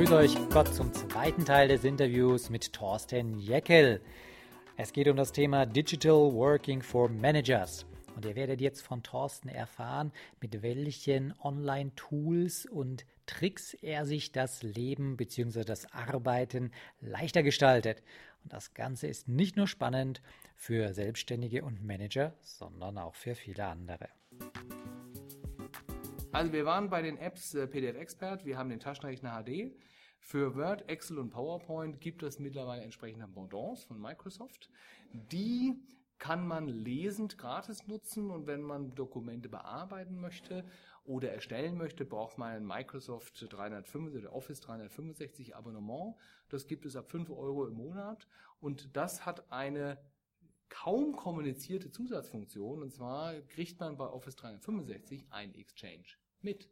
Grüße euch Gott zum zweiten Teil des Interviews mit Thorsten Jeckel. Es geht um das Thema Digital Working for Managers. Und ihr werdet jetzt von Thorsten erfahren, mit welchen Online-Tools und Tricks er sich das Leben bzw. das Arbeiten leichter gestaltet. Und das Ganze ist nicht nur spannend für Selbstständige und Manager, sondern auch für viele andere. Also wir waren bei den Apps äh, PDF Expert, wir haben den Taschenrechner HD. Für Word, Excel und PowerPoint gibt es mittlerweile entsprechende Pendants von Microsoft. Die kann man lesend gratis nutzen und wenn man Dokumente bearbeiten möchte oder erstellen möchte, braucht man ein Microsoft 365 oder Office 365 Abonnement. Das gibt es ab 5 Euro im Monat und das hat eine kaum kommunizierte Zusatzfunktion und zwar kriegt man bei Office 365 ein Exchange mit.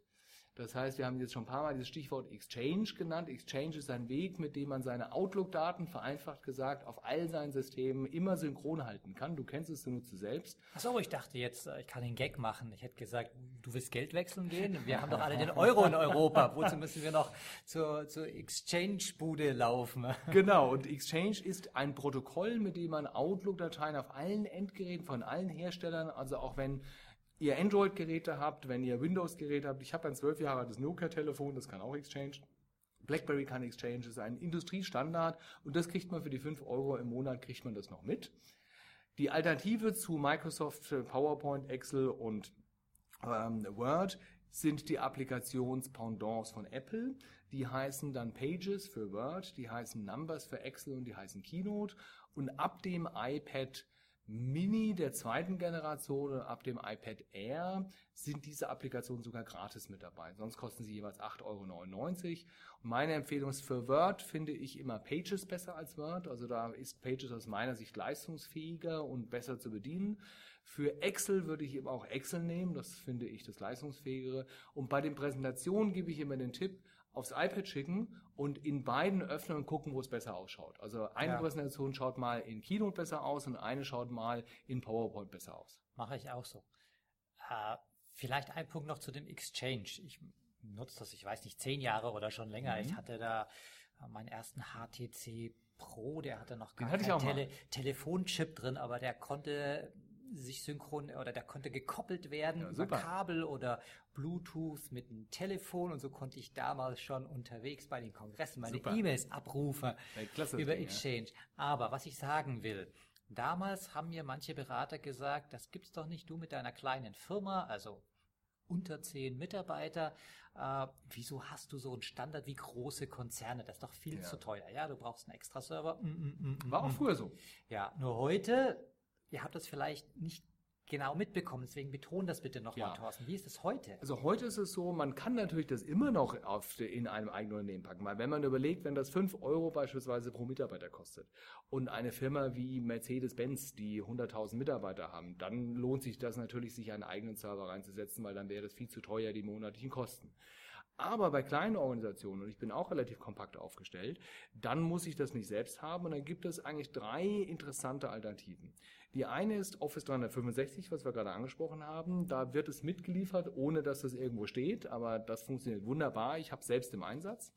Das heißt, wir haben jetzt schon ein paar Mal dieses Stichwort Exchange genannt. Exchange ist ein Weg, mit dem man seine Outlook-Daten, vereinfacht gesagt, auf all seinen Systemen immer synchron halten kann. Du kennst es, du nutzt es selbst. Achso, ich dachte jetzt, äh, ich kann den Gag machen. Ich hätte gesagt, du willst Geld wechseln gehen? Wir haben doch alle den Euro in Europa. Wozu müssen wir noch zur, zur Exchange-Bude laufen? Genau, und Exchange ist ein Protokoll, mit dem man Outlook-Dateien auf allen Endgeräten von allen Herstellern, also auch wenn ihr Android-Geräte habt, wenn ihr Windows-Geräte habt. Ich habe ein zwölf Jahre altes Nokia-Telefon, das kann auch Exchange. BlackBerry kann Exchange, ist ein Industriestandard und das kriegt man für die 5 Euro im Monat, kriegt man das noch mit. Die Alternative zu Microsoft PowerPoint, Excel und ähm, Word sind die Applikations-Pendants von Apple. Die heißen dann Pages für Word, die heißen Numbers für Excel und die heißen Keynote. Und ab dem iPad Mini der zweiten Generation ab dem iPad Air sind diese Applikationen sogar gratis mit dabei. Sonst kosten sie jeweils 8,99 Euro. Und meine Empfehlung ist für Word finde ich immer Pages besser als Word. Also da ist Pages aus meiner Sicht leistungsfähiger und besser zu bedienen. Für Excel würde ich eben auch Excel nehmen. Das finde ich das leistungsfähigere. Und bei den Präsentationen gebe ich immer den Tipp, aufs iPad schicken und in beiden öffnen und gucken, wo es besser ausschaut. Also eine ja. Präsentation schaut mal in Keynote besser aus und eine schaut mal in PowerPoint besser aus. Mache ich auch so. Äh, vielleicht ein Punkt noch zu dem Exchange. Ich nutze das, ich weiß nicht, zehn Jahre oder schon länger. Mhm. Ich hatte da äh, meinen ersten HTC Pro, der hatte noch gar keinen Tele Telefonchip drin, aber der konnte sich synchron oder der konnte gekoppelt werden ja, über Kabel oder Bluetooth mit einem Telefon und so konnte ich damals schon unterwegs bei den Kongressen meine E-Mails abrufen ja, über Ding, Exchange. Ja. Aber was ich sagen will, damals haben mir manche Berater gesagt, das gibt's doch nicht du mit deiner kleinen Firma, also unter zehn Mitarbeiter. Äh, wieso hast du so einen Standard wie große Konzerne? Das ist doch viel zu teuer. Ja, du brauchst einen extra Server. Mm, mm, mm, War auch früher so. Ja, nur heute ihr habt das vielleicht nicht genau mitbekommen. Deswegen betonen das bitte nochmal, ja. Thorsten. Wie ist es heute? Also heute ist es so, man kann natürlich das immer noch auf, in einem eigenen Unternehmen packen. Weil wenn man überlegt, wenn das 5 Euro beispielsweise pro Mitarbeiter kostet und eine Firma wie Mercedes-Benz, die 100.000 Mitarbeiter haben, dann lohnt sich das natürlich, sich einen eigenen Server reinzusetzen, weil dann wäre das viel zu teuer, die monatlichen Kosten. Aber bei kleinen Organisationen, und ich bin auch relativ kompakt aufgestellt, dann muss ich das nicht selbst haben und dann gibt es eigentlich drei interessante Alternativen. Die eine ist Office 365, was wir gerade angesprochen haben. Da wird es mitgeliefert, ohne dass das irgendwo steht, aber das funktioniert wunderbar. Ich habe selbst im Einsatz.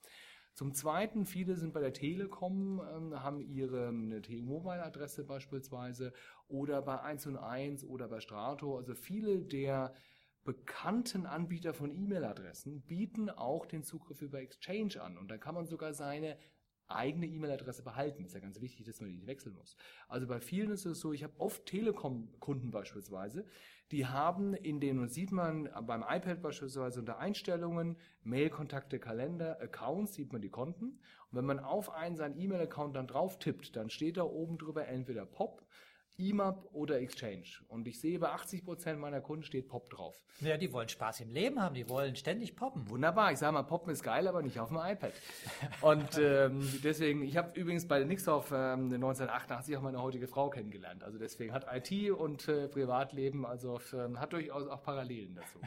Zum Zweiten, viele sind bei der Telekom, ähm, haben ihre T-Mobile-Adresse beispielsweise oder bei 1&1 oder bei Strato. Also viele der bekannten Anbieter von E-Mail-Adressen bieten auch den Zugriff über Exchange an. Und dann kann man sogar seine eigene E-Mail-Adresse behalten. Ist ja ganz wichtig, dass man die nicht wechseln muss. Also bei vielen ist es so, ich habe oft Telekom-Kunden beispielsweise, die haben in denen, sieht man beim iPad beispielsweise unter Einstellungen, Mail-Kontakte, Kalender, Accounts, sieht man die Konten. Und wenn man auf einen seinen E-Mail-Account dann drauf tippt, dann steht da oben drüber entweder POP, EMAP oder Exchange. Und ich sehe, bei 80 Prozent meiner Kunden steht Pop drauf. Ja, die wollen Spaß im Leben haben, die wollen ständig poppen. Wunderbar, ich sage mal, Poppen ist geil, aber nicht auf dem iPad. Und ähm, deswegen, ich habe übrigens bei Nixdorf ähm, 1988 auch meine heutige Frau kennengelernt. Also deswegen hat IT und äh, Privatleben, also äh, hat durchaus auch Parallelen dazu.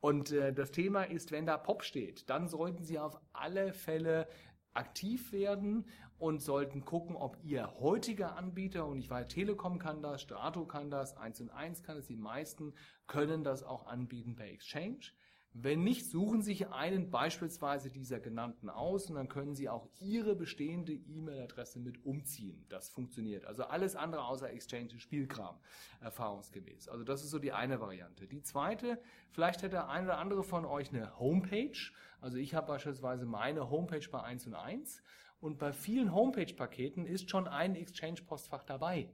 Und äh, das Thema ist, wenn da Pop steht, dann sollten Sie auf alle Fälle aktiv werden und sollten gucken, ob Ihr heutiger Anbieter, und ich weiß, Telekom kann das, Strato kann das, 1 und 1 kann es, die meisten können das auch anbieten per Exchange. Wenn nicht, suchen Sie sich einen beispielsweise dieser genannten aus und dann können Sie auch Ihre bestehende E-Mail-Adresse mit umziehen. Das funktioniert. Also alles andere außer Exchange ist Spielkram, erfahrungsgemäß. Also das ist so die eine Variante. Die zweite, vielleicht hätte der ein oder andere von euch eine Homepage. Also ich habe beispielsweise meine Homepage bei 1 und 1 und bei vielen Homepage-Paketen ist schon ein Exchange-Postfach dabei.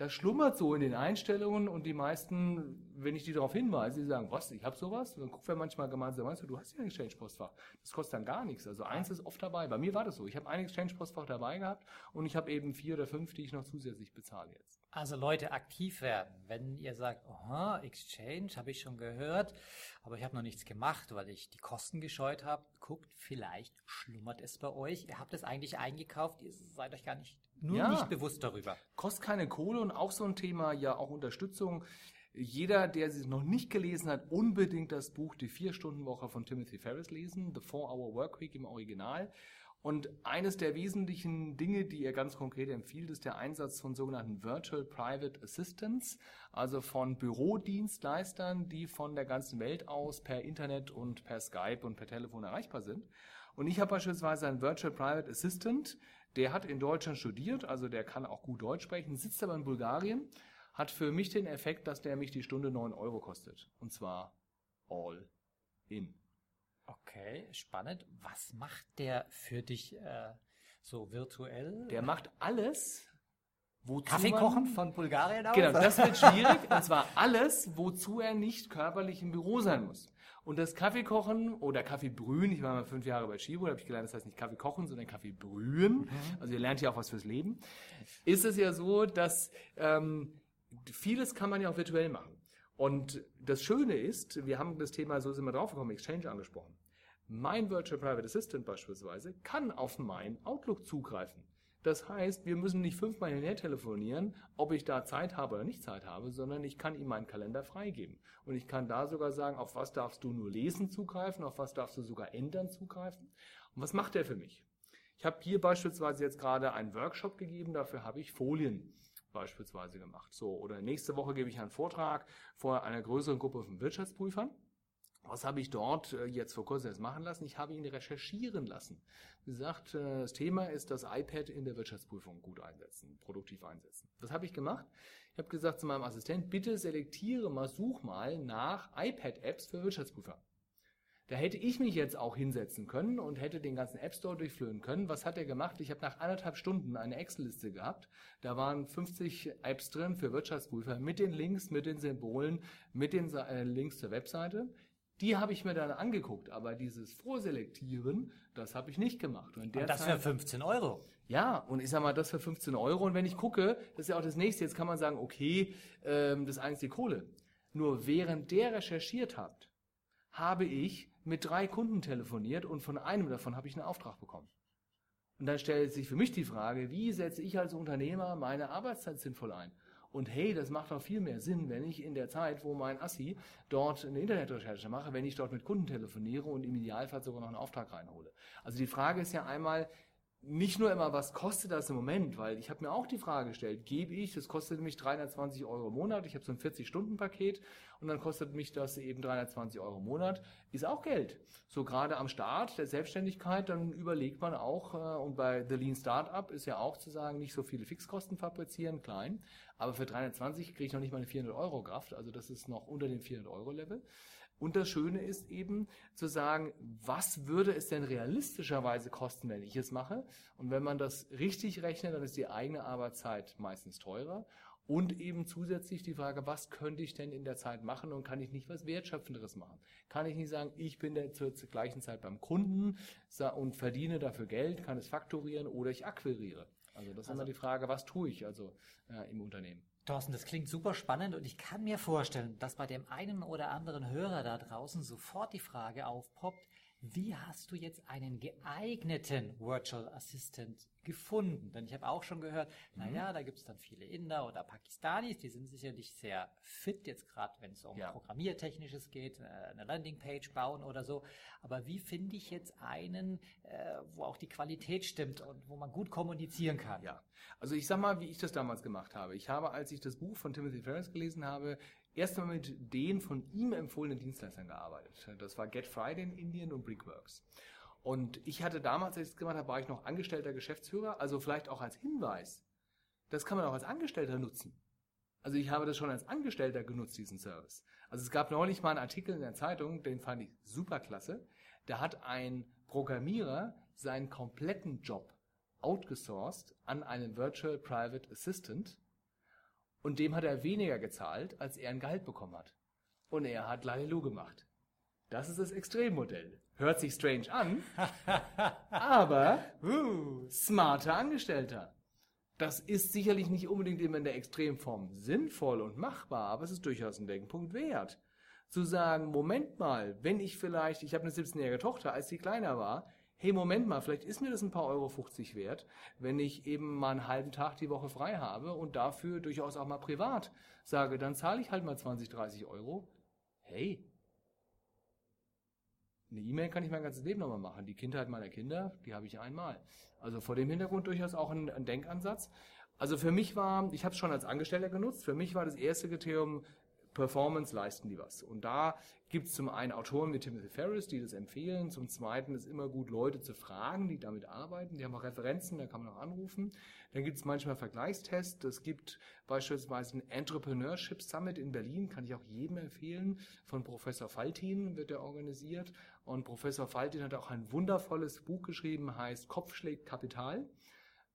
Das schlummert so in den Einstellungen und die meisten, wenn ich die darauf hinweise, die sagen, was, ich habe sowas? Dann gucken wir manchmal gemeinsam, meinst du, du hast ja ein Exchange-Postfach. Das kostet dann gar nichts. Also eins ist oft dabei. Bei mir war das so. Ich habe ein Exchange-Postfach dabei gehabt und ich habe eben vier oder fünf, die ich noch zusätzlich bezahle jetzt. Also Leute, aktiv werden. Wenn ihr sagt, aha, Exchange, habe ich schon gehört, aber ich habe noch nichts gemacht, weil ich die Kosten gescheut habe, guckt, vielleicht schlummert es bei euch. Ihr habt es eigentlich eingekauft, ihr seid euch gar nicht, nur Ja. nicht bewusst darüber. Kostet keine Kohle und auch so ein Thema, ja auch Unterstützung. Jeder, der es noch nicht gelesen hat, unbedingt das Buch Die Vier-Stunden-Woche von Timothy Ferris lesen, The Four-Hour Workweek im Original. Und eines der wesentlichen Dinge, die er ganz konkret empfiehlt, ist der Einsatz von sogenannten Virtual Private Assistants, also von Bürodienstleistern, die von der ganzen Welt aus per Internet und per Skype und per Telefon erreichbar sind. Und ich habe beispielsweise einen Virtual Private Assistant, der hat in Deutschland studiert, also der kann auch gut Deutsch sprechen, sitzt aber in Bulgarien, hat für mich den Effekt, dass der mich die Stunde 9 Euro kostet. Und zwar all in. Okay, spannend. Was macht der für dich äh, so virtuell? Der macht alles, wozu Kaffee kochen von Bulgarien aus? Genau, das wird schwierig. und zwar alles, wozu er nicht körperlich im Büro sein muss. Und das Kaffeekochen oder Kaffeebrühen, ich war mal fünf Jahre bei Chibo, da habe ich gelernt, das heißt nicht Kaffee kochen, sondern Kaffee brühen. Also ihr lernt ja auch was fürs Leben. Ist es ja so, dass ähm, vieles kann man ja auch virtuell machen. Und das Schöne ist, wir haben das Thema, so sind wir draufgekommen, Exchange angesprochen. Mein Virtual Private Assistant beispielsweise kann auf mein Outlook zugreifen. Das heißt, wir müssen nicht fünfmal hinher telefonieren, ob ich da Zeit habe oder nicht Zeit habe, sondern ich kann ihm meinen Kalender freigeben. Und ich kann da sogar sagen, auf was darfst du nur lesen zugreifen, auf was darfst du sogar ändern zugreifen. Und was macht er für mich? Ich habe hier beispielsweise jetzt gerade einen Workshop gegeben, dafür habe ich Folien beispielsweise gemacht. So, oder nächste Woche gebe ich einen Vortrag vor einer größeren Gruppe von Wirtschaftsprüfern. Was habe ich dort äh, jetzt vor kurzem jetzt machen lassen? Ich habe ihn recherchieren lassen. Wie gesagt, äh, das Thema ist das iPad in der Wirtschaftsprüfung gut einsetzen, produktiv einsetzen. Was habe ich gemacht? Ich habe gesagt zu meinem Assistent, bitte selektiere mal, such mal nach iPad-Apps für Wirtschaftsprüfer. Da hätte ich mich jetzt auch hinsetzen können und hätte den ganzen App Store durchführen können. Was hat er gemacht? Ich habe nach anderthalb Stunden eine Excel-Liste gehabt. Da waren 50 Apps drin für Wirtschaftsprüfer mit den Links, mit den Symbolen, mit den äh, Links zur Webseite. Die habe ich mir dann angeguckt, aber dieses Vorselektieren, das habe ich nicht gemacht. Und Und das für Zeit- 15 Euro. ja, und ich sag mal, das für 15 Euro. Und wenn ich gucke, das ist ja auch das nächste, jetzt kann man sagen, okay, ähm, das ist eigentlich die Kohle. Nur während der recherchiert habt, habe ich mit drei Kunden telefoniert und von einem davon habe ich einen Auftrag bekommen. Und dann stellt sich für mich die Frage, wie setze ich als Unternehmer meine Arbeitszeit sinnvoll ein? Und hey, das macht doch viel mehr Sinn, wenn ich in der Zeit, wo mein Assi dort eine Internetrecherche mache, wenn ich dort mit Kunden telefoniere und im Idealfall sogar noch einen Auftrag reinhole. Also die Frage ist ja einmal, nicht nur immer, was kostet das im Moment, weil ich habe mir auch die Frage gestellt, gebe ich, das kostet mich 320 Euro im Monat, ich habe so ein 40-Stunden-Paket und dann kostet mich das eben 320 Euro im Monat, ist auch Geld. So gerade am Start der Selbstständigkeit, dann überlegt man auch, äh, und bei The Lean Startup ist ja auch zu sagen, nicht so viele Fixkosten fabrizieren, klein, aber für 320 kriege ich noch nicht mal eine 400 Euro Kraft, also das ist noch unter dem 400 Euro Level. Und das Schöne ist eben zu sagen, was würde es denn realistischerweise kosten, wenn ich es mache? Und wenn man das richtig rechnet, dann ist die eigene Arbeitszeit meistens teurer. Und eben zusätzlich die Frage, was könnte ich denn in der Zeit machen und kann ich nicht was Wertschöpfenderes machen? Kann ich nicht sagen, ich bin der zur, zur gleichen Zeit beim Kunden und verdiene dafür Geld, kann es faktorieren oder ich akquiriere? Also das ist immer die Frage, was tue ich also äh, im Unternehmen? Thorsten, das klingt super spannend und ich kann mir vorstellen, dass bei dem einen oder anderen Hörer da draußen sofort die Frage aufpoppt, wie hast du jetzt einen geeigneten Virtual Assistant gefunden? Denn ich habe auch schon gehört, mhm. naja, da gibt es dann viele Inder oder Pakistanis, die sind sicherlich sehr fit, jetzt gerade wenn es um ja. Programmiertechnisches geht, äh, eine Landingpage bauen oder so. Aber wie finde ich jetzt einen, äh, wo auch die Qualität stimmt und wo man gut kommunizieren kann? Ja, also ich sag mal, wie ich das damals gemacht habe. Ich habe, als ich das Buch von Timothy Ferris gelesen habe, erst einmal mit den von ihm empfohlenen Dienstleistern gearbeitet. Das war Get Friday in Indien und Brickworks. Und ich hatte damals, als ich das gemacht habe, war ich noch angestellter Geschäftsführer, also vielleicht auch als Hinweis. Das kann man auch als Angestellter nutzen. Also ich habe das schon als Angestellter genutzt, diesen Service. Also es gab neulich mal einen Artikel in der Zeitung, den fand ich super klasse. Da hat ein Programmierer seinen kompletten Job outgesourced an einen Virtual Private Assistant und dem hat er weniger gezahlt, als er ein Gehalt bekommen hat. Und er hat Lalelu gemacht. Das ist das Extremmodell. Hört sich strange an, aber uh, smarter Angestellter. Das ist sicherlich nicht unbedingt immer in der Extremform sinnvoll und machbar, aber es ist durchaus ein Denkpunkt wert. Zu sagen, Moment mal, wenn ich vielleicht, ich habe eine 17-jährige Tochter, als sie kleiner war, hey, Moment mal, vielleicht ist mir das ein paar Euro 50 wert, wenn ich eben mal einen halben Tag die Woche frei habe und dafür durchaus auch mal privat sage, dann zahle ich halt mal 20, 30 Euro. Hey, eine E-Mail kann ich mein ganzes Leben nochmal machen. Die Kindheit meiner Kinder, die habe ich einmal. Also vor dem Hintergrund durchaus auch ein, ein Denkansatz. Also für mich war, ich habe es schon als Angestellter genutzt, für mich war das erste Kriterium, Performance leisten die was. Und da gibt es zum einen Autoren wie Timothy Ferris, die das empfehlen. Zum zweiten ist immer gut, Leute zu fragen, die damit arbeiten. Die haben auch Referenzen, da kann man auch anrufen. Dann gibt es manchmal Vergleichstests. Es gibt beispielsweise ein Entrepreneurship Summit in Berlin, kann ich auch jedem empfehlen. Von Professor Faltin wird er organisiert. Und Professor Faltin hat auch ein wundervolles Buch geschrieben, heißt Kopf schlägt Kapital.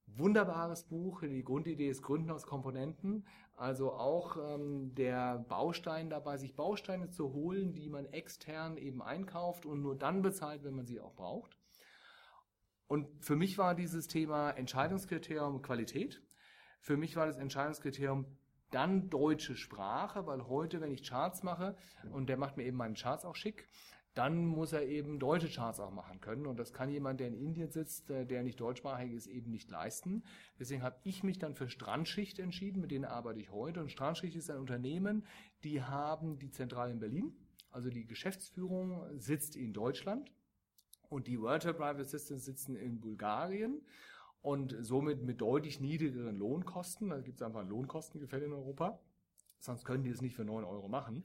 Wunderbares Buch. Die Grundidee ist Gründen aus Komponenten. Also auch ähm, der Baustein dabei, sich Bausteine zu holen, die man extern eben einkauft und nur dann bezahlt, wenn man sie auch braucht. Und für mich war dieses Thema Entscheidungskriterium Qualität. Für mich war das Entscheidungskriterium dann deutsche Sprache, weil heute, wenn ich Charts mache, und der macht mir eben meine Charts auch schick, dann muss er eben deutsche Charts auch machen können. Und das kann jemand, der in Indien sitzt, äh, der nicht deutschsprachig ist, eben nicht leisten. Deswegen habe ich mich dann für Strandschicht entschieden, mit denen arbeite ich heute. Und Strandschicht ist ein Unternehmen, die haben die Zentrale in Berlin. Also die Geschäftsführung sitzt in Deutschland und die Virtual Private Assistants sitzen in Bulgarien und somit mit deutlich niedrigeren Lohnkosten. Da gibt es einfach ein Lohnkostengefälle in Europa. Sonst können die es nicht für 9 Euro machen.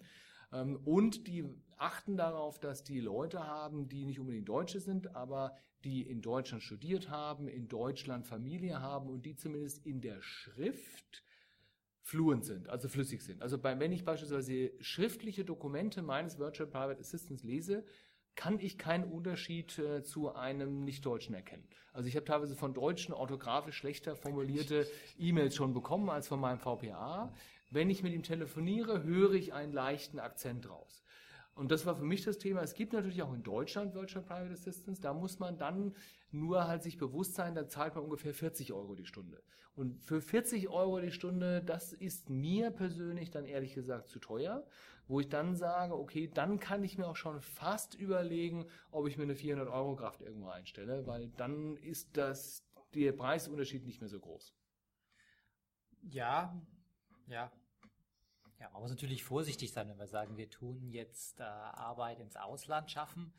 Ähm, und die achten darauf, dass die Leute haben, die nicht unbedingt Deutsche sind, aber die in Deutschland studiert haben, in Deutschland Familie haben und die zumindest in der Schrift fluent sind, also flüssig sind. Also bei, wenn ich beispielsweise schriftliche Dokumente meines Virtual Private Assistants lese, kann ich keinen Unterschied äh, zu einem Nicht-Deutschen erkennen. Also ich habe teilweise von Deutschen orthografisch schlechter formulierte E-Mails schon bekommen als von meinem VPA. Wenn ich mit ihm telefoniere, höre ich einen leichten Akzent raus. Und das war für mich das Thema. Es gibt natürlich auch in Deutschland Virtual Private Assistance. Da muss man dann nur halt sich bewusst sein, da zahlt man ungefähr 40 Euro die Stunde. Und für 40 Euro die Stunde, das ist mir persönlich dann ehrlich gesagt zu teuer, wo ich dann sage, okay, dann kann ich mir auch schon fast überlegen, ob ich mir eine 400 Euro Kraft irgendwo einstelle, weil dann ist das, der Preisunterschied nicht mehr so groß. Ja, ja, ja, man muss natürlich vorsichtig sein, wenn wir sagen, wir tun jetzt äh, Arbeit ins Ausland schaffen.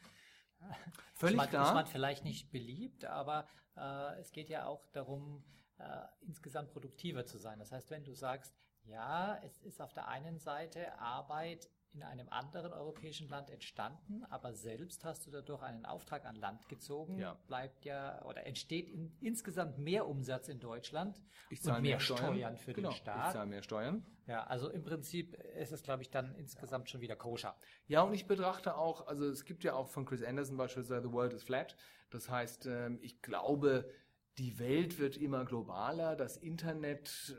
Völlig ist man, klar. Ist man vielleicht nicht beliebt, aber äh, es geht ja auch darum, äh, insgesamt produktiver zu sein. Das heißt, wenn du sagst, ja, es ist auf der einen Seite Arbeit in einem anderen europäischen Land entstanden, aber selbst hast du dadurch einen Auftrag an Land gezogen, ja. bleibt ja oder entsteht in, insgesamt mehr Umsatz in Deutschland ich zahle und mehr, mehr Steuern, Steuern für genau, den Staat. Ich zahle mehr Steuern. Ja, also im Prinzip ist es, glaube ich, dann insgesamt schon wieder koscher. Ja, und ich betrachte auch, also es gibt ja auch von Chris Anderson beispielsweise The World is Flat. Das heißt, ähm, ich glaube, die Welt wird immer globaler, das Internet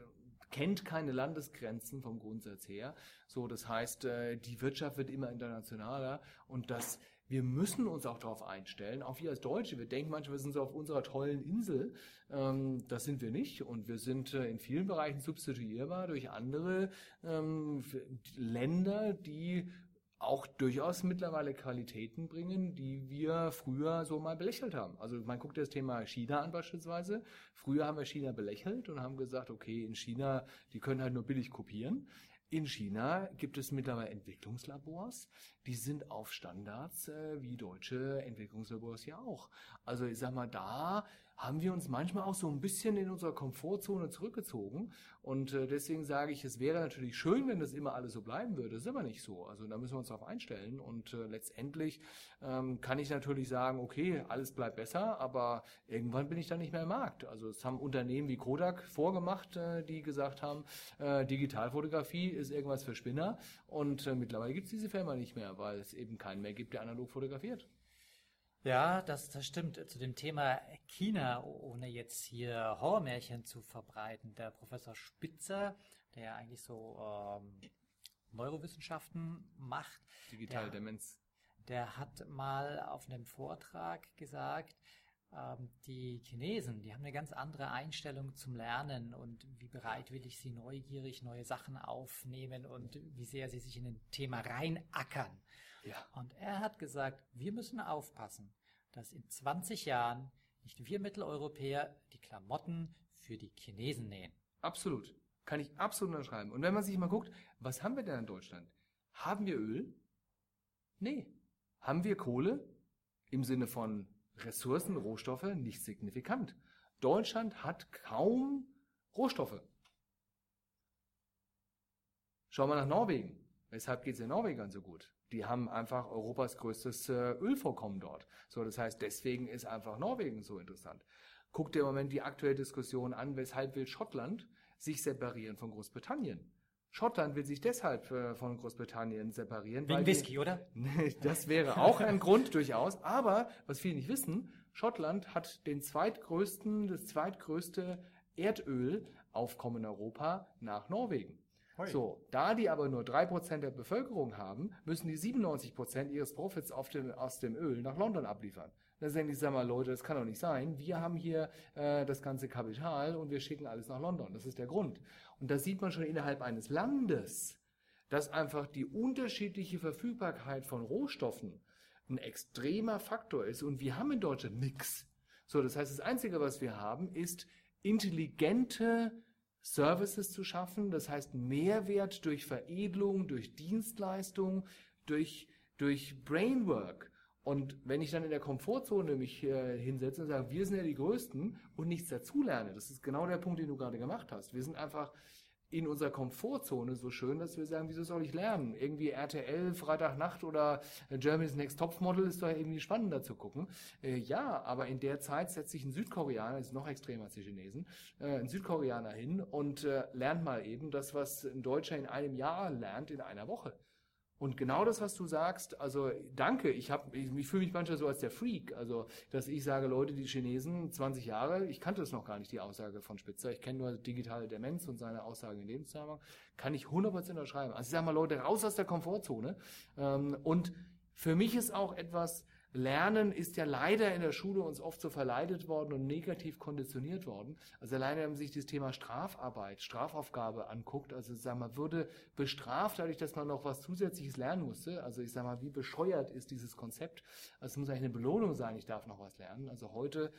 kennt keine Landesgrenzen vom Grundsatz her. So, das heißt, äh, die Wirtschaft wird immer internationaler und das wir müssen uns auch darauf einstellen, auch wir als Deutsche. Wir denken manchmal, wir sind so auf unserer tollen Insel. Ähm, das sind wir nicht und wir sind äh, in vielen Bereichen substituierbar durch andere ähm, Länder, die auch durchaus mittlerweile Qualitäten bringen, die wir früher so mal belächelt haben. Also man guckt das Thema China an beispielsweise. Früher haben wir China belächelt und haben gesagt, okay, in China, die können halt nur billig kopieren. In China gibt es mittlerweile Entwicklungslabors, die sind auf Standards äh, wie deutsche Entwicklungslabors ja auch. Also ich sag mal, da haben wir uns manchmal auch so ein bisschen in unserer Komfortzone zurückgezogen. Und äh, deswegen sage ich, es wäre natürlich schön, wenn das immer alles so bleiben würde. Das ist aber nicht so. Also da müssen wir uns darauf einstellen. Und äh, letztendlich ähm, kann ich natürlich sagen, okay, alles bleibt besser, aber irgendwann bin ich dann nicht mehr im Markt. Also es haben Unternehmen wie Kodak vorgemacht, äh, die gesagt haben, Digitalfotografie ist irgendwas für Spinner. Und mittlerweile gibt es diese Firma nicht mehr, weil es eben keinen mehr gibt, der analog fotografiert. Ja, das, das stimmt. Zu dem Thema China, ohne jetzt hier Horrormärchen zu verbreiten, der Professor Spitzer, der eigentlich so ähm, Neurowissenschaften macht. Digitale Demenz. Der hat mal auf einem Vortrag gesagt, ähm, die Chinesen, die haben eine ganz andere Einstellung zum Lernen und wie bereitwillig sie neugierig neue Sachen aufnehmen und wie sehr sie sich in ein Thema reinackern. Ja. Und er hat gesagt, wir müssen aufpassen, dass in 20 Jahren nicht wir Mitteleuropäer die Klamotten für die Chinesen nähen. Absolut. Kann ich absolut unterschreiben. Und wenn man sich mal guckt, was haben wir denn in Deutschland? Haben wir Öl? Nee. Haben wir Kohle? Im Sinne von Ressourcen, Rohstoffe? Nicht signifikant. Deutschland hat kaum Rohstoffe. Schau mal nach Norwegen. Weshalb geht es den Norwegern so gut? Die haben einfach Europas größtes äh, Ölvorkommen dort. So, das heißt, deswegen ist einfach Norwegen so interessant. Guck dir im Moment die aktuelle Diskussion an, weshalb will Schottland sich separieren von Großbritannien? Schottland will sich deshalb äh, von Großbritannien separieren. Wegen Whisky, oder? das wäre auch ein Grund durchaus. Aber was viele nicht wissen, Schottland hat den zweitgrößten, das zweitgrößte Erdölaufkommen in Europa nach Norwegen. Hoi. So, da die aber nur drei Prozent der Bevölkerung haben, müssen die 97% ihres Profits dem, aus dem Öl nach London abliefern. Da sagen die, sag mal, Leute, das kann doch nicht sein. Wir haben hier äh, das ganze Kapital und wir schicken alles nach London. Das ist der Grund. Und da sieht man schon innerhalb eines Landes, dass einfach die unterschiedliche Verfügbarkeit von Rohstoffen ein extremer Faktor ist. Und wir haben in Deutschland nichts. So, das heißt, das Einzige, was wir haben, ist intelligente Services zu schaffen, das heißt Mehrwert durch Veredelung, durch Dienstleistung, durch, durch Brainwork. Und wenn ich dann in der Komfortzone mich äh, hinsetze und sage, wir sind ja die Größten und nichts dazulerne, das ist genau der Punkt, den du gerade gemacht hast. Wir sind einfach in unserer Komfortzone so schön, dass wir sagen, wieso soll ich lernen? Irgendwie RTL, Freitagnacht oder Germany's Next Topmodel ist doch irgendwie spannender zu gucken. Äh, ja, aber in der Zeit setzt sich ein Südkoreaner, ist noch extremer als die Chinesen, äh, ein Südkoreaner hin und äh, lernt mal eben das, was ein Deutscher in einem Jahr lernt, in einer Woche. Und genau das, was du sagst, also danke, ich, hab, ich, ich fühle mich manchmal so als der Freak, also dass ich sage, Leute, die Chinesen, 20 Jahre, ich kannte es noch gar nicht, die Aussage von Spitzer, ich kenne nur digitale Demenz und seine Aussagen in dem Zusammenhang, kann ich 100% unterschreiben. Also ich sage mal, Leute, raus aus der Komfortzone. Ähm, und für mich ist auch etwas, Lernen ist ja leider in der Schule uns oft so verleitet worden und negativ konditioniert worden. Also alleine, wenn man sich das Thema Strafarbeit, Strafaufgabe anguckt, also sag mal, würde bestraft dadurch, dass man noch was zusätzliches lernen musste. Also ich sag mal, wie bescheuert ist dieses Konzept? Also es muss eigentlich eine Belohnung sein, ich darf noch was lernen. Also heute,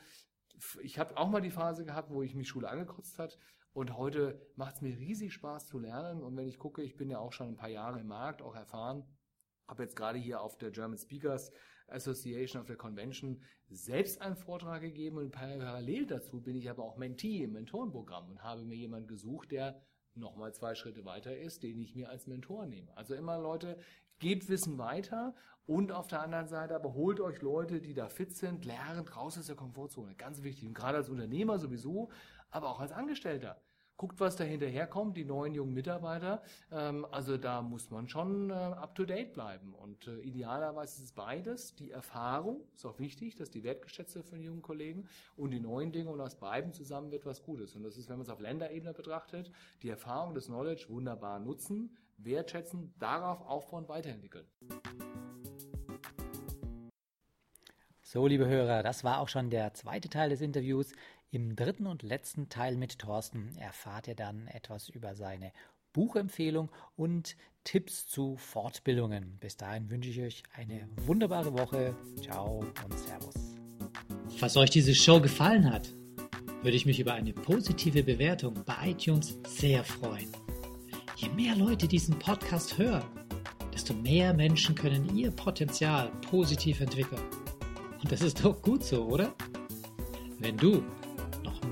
ich habe auch mal die Phase gehabt, wo ich mich Schule angekotzt hat. Und heute macht es mir riesig Spaß zu lernen. Und wenn ich gucke, ich bin ja auch schon ein paar Jahre im Markt, auch erfahren, habe jetzt gerade hier auf der German Speakers Association of the Convention selbst einen Vortrag gegeben und parallel dazu bin ich aber auch Mentee im Mentorenprogramm und habe mir jemanden gesucht, der nochmal zwei Schritte weiter ist, den ich mir als Mentor nehme. Also immer Leute, gebt Wissen weiter und auf der anderen Seite aber holt euch Leute, die da fit sind, lernt raus aus der Komfortzone. Ganz wichtig. Und gerade als Unternehmer sowieso, aber auch als Angestellter guckt, was da hinterherkommt, die neuen jungen Mitarbeiter. Ähm, also da muss man schon äh, up-to-date bleiben. Und äh, idealerweise ist es beides. Die Erfahrung ist auch wichtig, dass die wertgeschätzte von jungen Kollegen und die neuen Dinge und aus beiden zusammen wird was Gutes. Und das ist, wenn man es auf Länderebene betrachtet, die Erfahrung, das Knowledge wunderbar nutzen, wertschätzen, darauf aufbauen, weiterentwickeln. So, liebe Hörer, das war auch schon der zweite Teil des Interviews. Im dritten und letzten Teil mit Thorsten erfahrt ihr dann etwas über seine Buchempfehlung und Tipps zu Fortbildungen. Bis dahin wünsche ich euch eine wunderbare Woche. Ciao und Servus. Falls euch diese Show gefallen hat, würde ich mich über eine positive Bewertung bei iTunes sehr freuen. Je mehr Leute diesen Podcast hören, desto mehr Menschen können ihr Potenzial positiv entwickeln. Und das ist doch gut so, oder? Wenn du